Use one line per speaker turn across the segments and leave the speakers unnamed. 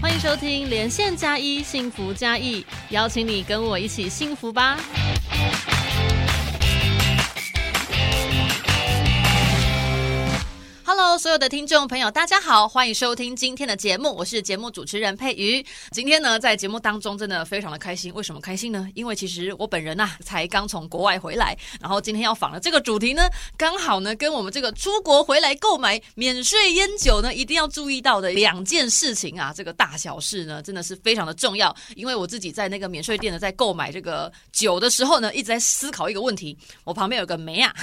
欢迎收听连线加一幸福加一，邀请你跟我一起幸福吧。所有的听众朋友，大家好，欢迎收听今天的节目，我是节目主持人佩瑜。今天呢，在节目当中真的非常的开心，为什么开心呢？因为其实我本人呐，才刚从国外回来，然后今天要访的这个主题呢，刚好呢，跟我们这个出国回来购买免税烟酒呢，一定要注意到的两件事情啊，这个大小事呢，真的是非常的重要。因为我自己在那个免税店呢，在购买这个酒的时候呢，一直在思考一个问题。我旁边有个梅啊，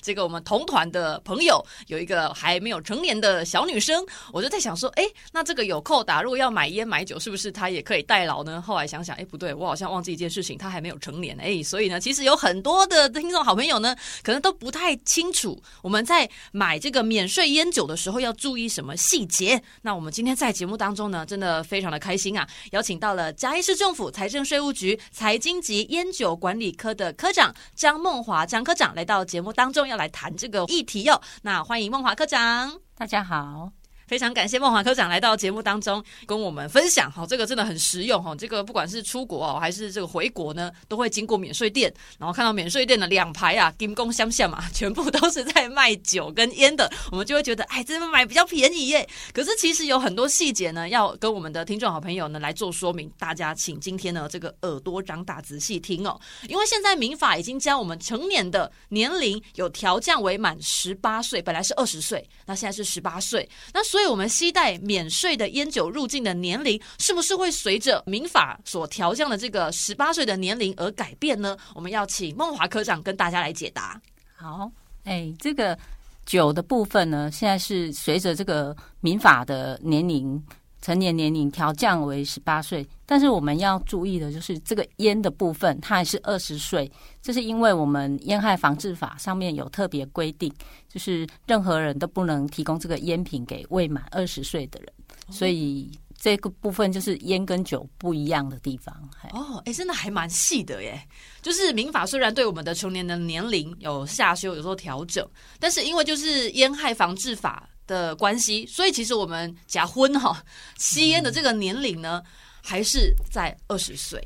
这个我们同团的朋友有一个还。还没有有成年的小女生，我就在想说，哎，那这个有扣打，如果要买烟买酒，是不是她也可以代劳呢？后来想想，哎，不对，我好像忘记一件事情，她还没有成年，哎，所以呢，其实有很多的听众好朋友呢，可能都不太清楚我们在买这个免税烟酒的时候要注意什么细节。那我们今天在节目当中呢，真的非常的开心啊，邀请到了嘉义市政府财政税务局财经及烟酒管理科的科长张梦华张科长来到节目当中，要来谈这个议题哟。那欢迎梦华科长。
大家好。
非常感谢梦华科长来到节目当中跟我们分享哈，这个真的很实用哈。这个不管是出国哦，还是这个回国呢，都会经过免税店，然后看到免税店的两排啊，金工相向嘛，全部都是在卖酒跟烟的，我们就会觉得哎，这边买比较便宜耶。可是其实有很多细节呢，要跟我们的听众好朋友呢来做说明。大家请今天呢这个耳朵长大仔细听哦，因为现在民法已经将我们成年的年龄有调降为满十八岁，本来是二十岁，那现在是十八岁，那所以。我们期待免税的烟酒入境的年龄，是不是会随着民法所调降的这个十八岁的年龄而改变呢？我们要请孟华科长跟大家来解答。
好，哎，这个酒的部分呢，现在是随着这个民法的年龄。成年年龄调降为十八岁，但是我们要注意的就是这个烟的部分，它还是二十岁。这是因为我们烟害防治法上面有特别规定，就是任何人都不能提供这个烟品给未满二十岁的人。所以这个部分就是烟跟酒不一样的地方。
哦，哎，真的还蛮细的耶。就是民法虽然对我们的成年的年龄有下修，有时候调整，但是因为就是烟害防治法。的关系，所以其实我们假婚哈吸烟的这个年龄呢，还是在二十岁，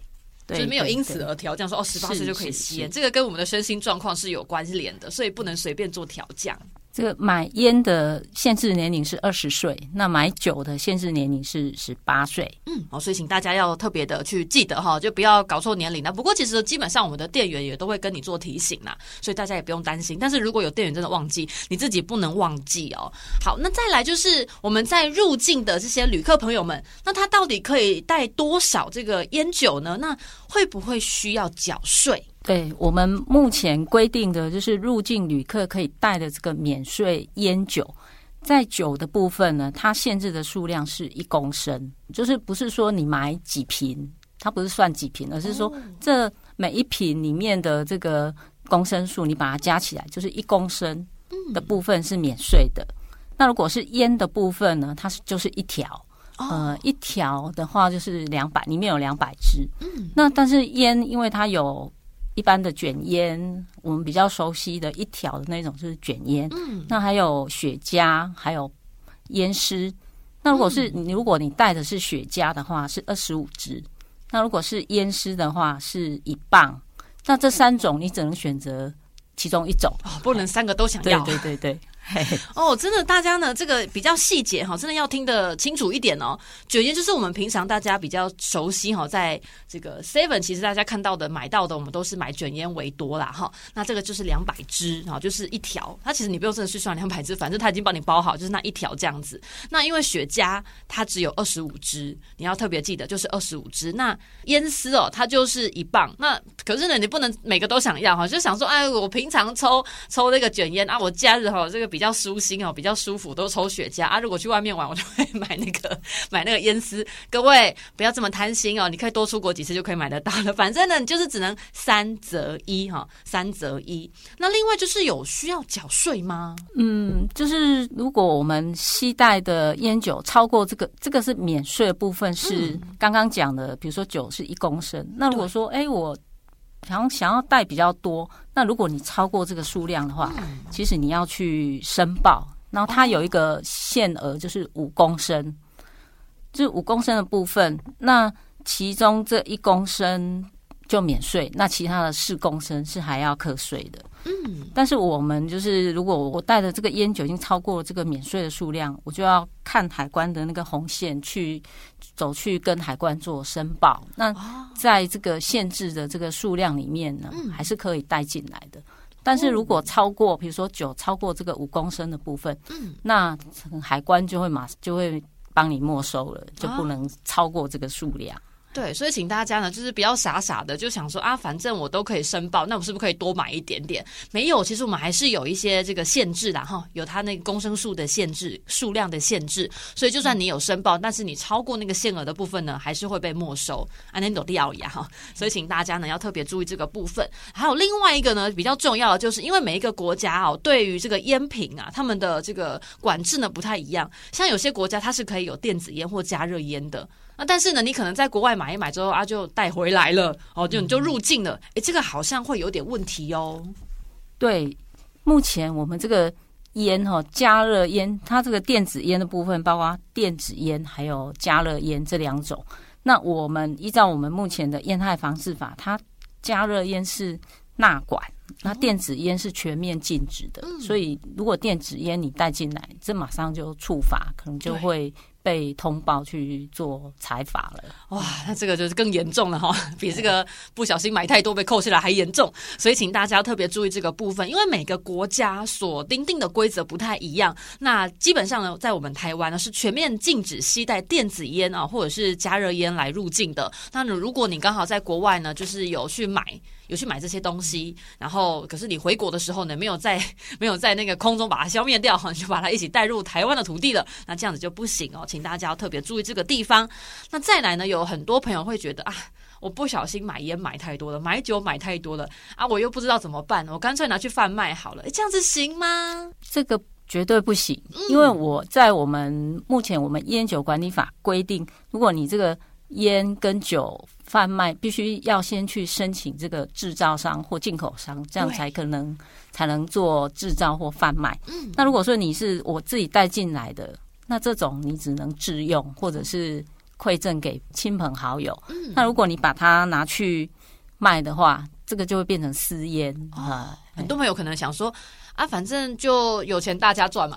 就是没有因此而调降说哦十八岁就可以吸烟，这个跟我们的身心状况是有关联的，所以不能随便做调降。
这个买烟的限制年龄是二十岁，那买酒的限制年龄是十八岁。
嗯，好，所以请大家要特别的去记得哈，就不要搞错年龄了。不过其实基本上我们的店员也都会跟你做提醒啦，所以大家也不用担心。但是如果有店员真的忘记，你自己不能忘记哦。好，那再来就是我们在入境的这些旅客朋友们，那他到底可以带多少这个烟酒呢？那会不会需要缴税？
对我们目前规定的就是入境旅客可以带的这个免税烟酒，在酒的部分呢，它限制的数量是一公升，就是不是说你买几瓶，它不是算几瓶，而是说这每一瓶里面的这个公升数，你把它加起来，就是一公升的部分是免税的。那如果是烟的部分呢，它是就是一条，呃，一条的话就是两百，里面有两百支。嗯，那但是烟因为它有。一般的卷烟，我们比较熟悉的一条的那种就是卷烟。嗯，那还有雪茄，还有烟丝。那如果是你，如果你带的是雪茄的话，是二十五支；那如果是烟丝的话，是一磅。那这三种你只能选择其中一种，哦
不能三个都想要。
对对对。
哦，真的，大家呢，这个比较细节哈，真的要听得清楚一点哦。卷烟就是我们平常大家比较熟悉哈，在这个 Seven，其实大家看到的、买到的，我们都是买卷烟为多啦哈。那这个就是两百支哈，就是一条。它其实你不用真的去算两百支，反正它已经帮你包好，就是那一条这样子。那因为雪茄它只有二十五支，你要特别记得就是二十五支。那烟丝哦，它就是一磅。那可是呢，你不能每个都想要哈，就想说，哎，我平常抽抽那个卷烟啊，我假日哈这个。比较舒心哦，比较舒服，都抽雪茄啊。如果去外面玩，我就会买那个 买那个烟丝。各位不要这么贪心哦，你可以多出国几次就可以买得到了。反正呢，你就是只能三择一哈，三择一。那另外就是有需要缴税吗？
嗯，就是如果我们携带的烟酒超过这个，这个是免税的部分，是刚刚讲的，比如说酒是一公升。那如果说哎我。想想要带比较多，那如果你超过这个数量的话，其实你要去申报，然后它有一个限额，就是五公升，就是五公升的部分，那其中这一公升就免税，那其他的四公升是还要课税的。嗯，但是我们就是如果我带的这个烟酒已经超过了这个免税的数量，我就要看海关的那个红线去走去跟海关做申报。那在这个限制的这个数量里面呢，还是可以带进来的。但是如果超过，比如说酒超过这个五公升的部分，嗯，那海关就会马就会帮你没收了，就不能超过这个数量。
对，所以请大家呢，就是不要傻傻的就想说啊，反正我都可以申报，那我是不是可以多买一点点？没有，其实我们还是有一些这个限制的哈，有它那个公升数的限制、数量的限制。所以就算你有申报，但是你超过那个限额的部分呢，还是会被没收。安尼都掉呀哈，所以请大家呢要特别注意这个部分。还有另外一个呢，比较重要的，就是因为每一个国家哦，对于这个烟品啊，他们的这个管制呢不太一样。像有些国家它是可以有电子烟或加热烟的。啊，但是呢，你可能在国外买一买之后啊，就带回来了，哦，就你就入境了，哎，这个好像会有点问题哦。
对，目前我们这个烟哈，加热烟，它这个电子烟的部分，包括电子烟还有加热烟这两种。那我们依照我们目前的烟害防治法，它加热烟是纳管，那电子烟是全面禁止的。所以，如果电子烟你带进来，这马上就触法，可能就会。被通报去做采罚了，
哇，那这个就是更严重了哈，比这个不小心买太多被扣下来还严重，所以请大家特别注意这个部分，因为每个国家所定定的规则不太一样。那基本上呢，在我们台湾呢是全面禁止携带电子烟啊，或者是加热烟来入境的。那如果你刚好在国外呢，就是有去买。有去买这些东西，然后可是你回国的时候呢，没有在 没有在那个空中把它消灭掉，你就把它一起带入台湾的土地了，那这样子就不行哦，请大家要特别注意这个地方。那再来呢，有很多朋友会觉得啊，我不小心买烟买太多了，买酒买太多了啊，我又不知道怎么办，我干脆拿去贩卖好了，这样子行吗？
这个绝对不行，因为我在我们目前我们烟酒管理法规定，如果你这个烟跟酒。贩卖必须要先去申请这个制造商或进口商，这样才可能才能做制造或贩卖。嗯，那如果说你是我自己带进来的，那这种你只能自用或者是馈赠给亲朋好友。嗯，那如果你把它拿去卖的话，这个就会变成私烟啊。
很多朋友可能想说。啊，反正就有钱大家赚嘛，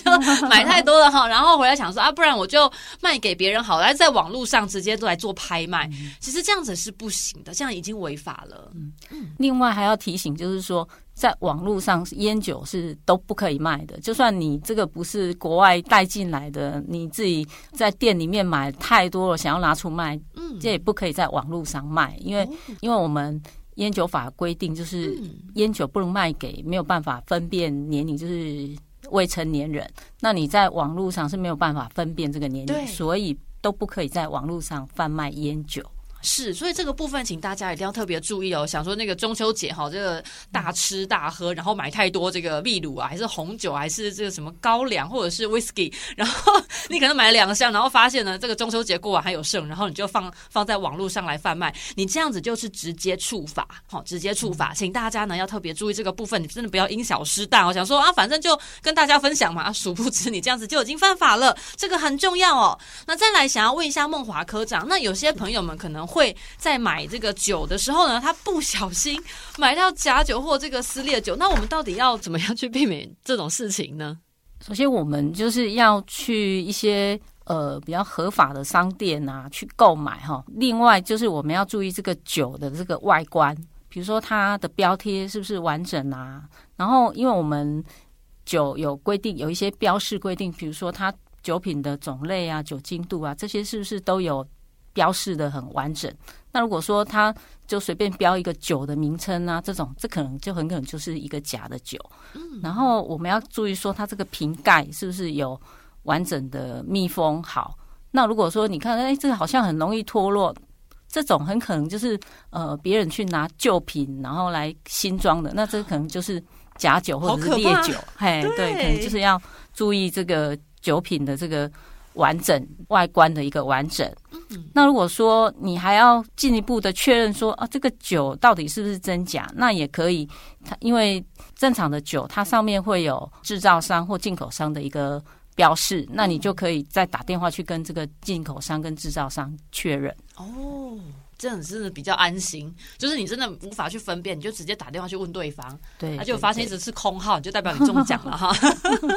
买太多了哈，然后回来想说啊，不然我就卖给别人好了，在网络上直接都来做拍卖，其实这样子是不行的，这样已经违法了。嗯
嗯。另外还要提醒，就是说，在网络上烟酒是都不可以卖的，就算你这个不是国外带进来的，你自己在店里面买太多了，想要拿出卖，嗯，这也不可以在网络上卖，因为因为我们。烟酒法规定，就是烟酒不能卖给没有办法分辨年龄，就是未成年人。那你在网络上是没有办法分辨这个年龄，所以都不可以在网络上贩卖烟酒。
是，所以这个部分请大家一定要特别注意哦。想说那个中秋节哈，这个大吃大喝，然后买太多这个秘鲁啊，还是红酒，还是这个什么高粱，或者是 whisky，然后你可能买了两箱，然后发现呢，这个中秋节过完还有剩，然后你就放放在网络上来贩卖，你这样子就是直接触法，好，直接触法，请大家呢要特别注意这个部分，你真的不要因小失大。哦想说啊，反正就跟大家分享嘛，殊不知你这样子就已经犯法了，这个很重要哦。那再来想要问一下梦华科长，那有些朋友们可能。会在买这个酒的时候呢，他不小心买到假酒或这个撕裂酒，那我们到底要怎么样去避免这种事情呢？
首先，我们就是要去一些呃比较合法的商店啊去购买哈。另外，就是我们要注意这个酒的这个外观，比如说它的标贴是不是完整啊？然后，因为我们酒有规定，有一些标示规定，比如说它酒品的种类啊、酒精度啊，这些是不是都有？标示的很完整，那如果说他就随便标一个酒的名称啊，这种这可能就很可能就是一个假的酒。嗯，然后我们要注意说，它这个瓶盖是不是有完整的密封好？那如果说你看，哎，这个好像很容易脱落，这种很可能就是呃别人去拿旧瓶然后来新装的，那这可能就是假酒或者是烈酒。嘿，对，可能就是要注意这个酒品的这个。完整外观的一个完整。那如果说你还要进一步的确认说啊，这个酒到底是不是真假，那也可以。它因为正常的酒，它上面会有制造商或进口商的一个标示，那你就可以再打电话去跟这个进口商跟制造商确认。
哦。这样真的比较安心，就是你真的无法去分辨，你就直接打电话去问对方，
对，
他就发现一直是空号，就代表你中奖了哈。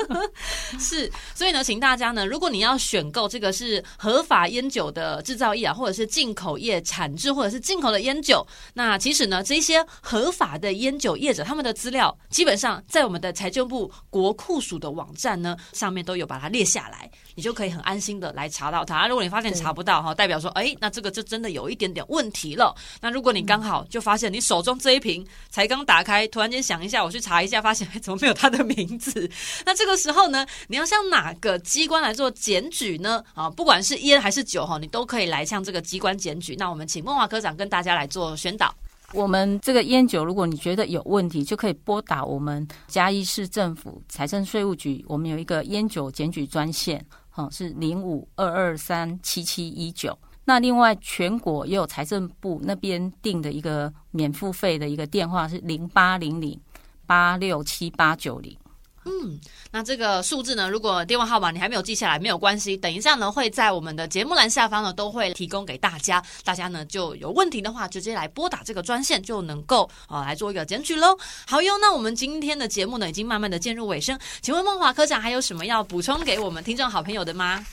是，所以呢，请大家呢，如果你要选购这个是合法烟酒的制造业啊，或者是进口业产制，或者是进口的烟酒，那其实呢，这些合法的烟酒业者他们的资料，基本上在我们的财政部国库署的网站呢上面都有把它列下来，你就可以很安心的来查到它。如果你发现查不到哈，代表说，哎，那这个就真的有一点点。问题了。那如果你刚好就发现你手中这一瓶才刚打开，突然间想一下，我去查一下，发现怎么没有他的名字？那这个时候呢，你要向哪个机关来做检举呢？啊，不管是烟还是酒哈，你都可以来向这个机关检举。那我们请梦华科长跟大家来做宣导。
我们这个烟酒，如果你觉得有问题，就可以拨打我们嘉义市政府财政税务局，我们有一个烟酒检举专线，好是零五二二三七七一九。那另外，全国也有财政部那边定的一个免付费的一个电话是零八零零八六七八九零。
嗯，那这个数字呢，如果电话号码你还没有记下来，没有关系，等一下呢会在我们的节目栏下方呢都会提供给大家，大家呢就有问题的话，直接来拨打这个专线就能够啊来做一个检举喽。好哟，那我们今天的节目呢已经慢慢的进入尾声，请问梦华科长还有什么要补充给我们听众好朋友的吗？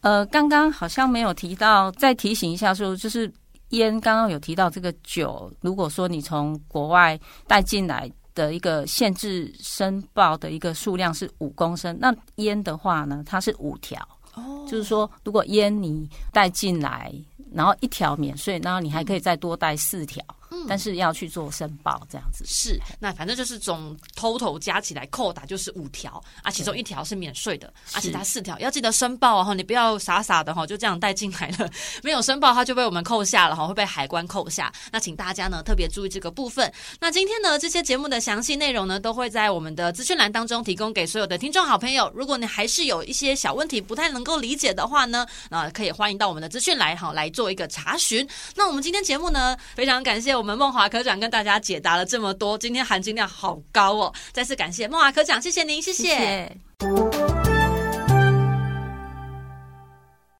呃，刚刚好像没有提到，再提醒一下说，就是烟，刚刚有提到这个酒，如果说你从国外带进来的一个限制申报的一个数量是五公升，那烟的话呢，它是五条，哦，就是说如果烟你带进来，然后一条免税，然后你还可以再多带四条。但是要去做申报，这样子
是那反正就是总 total 加起来扣打就是五条啊，其中一条是免税的，啊，其他四条要记得申报哦，你不要傻傻的哈，就这样带进来了，没有申报它就被我们扣下了哈，会被海关扣下。那请大家呢特别注意这个部分。那今天呢这些节目的详细内容呢都会在我们的资讯栏当中提供给所有的听众好朋友。如果你还是有一些小问题不太能够理解的话呢，那可以欢迎到我们的资讯来哈来做一个查询。那我们今天节目呢非常感谢我们。梦华科长跟大家解答了这么多，今天含金量好高哦！再次感谢梦华科长，谢谢您，谢谢。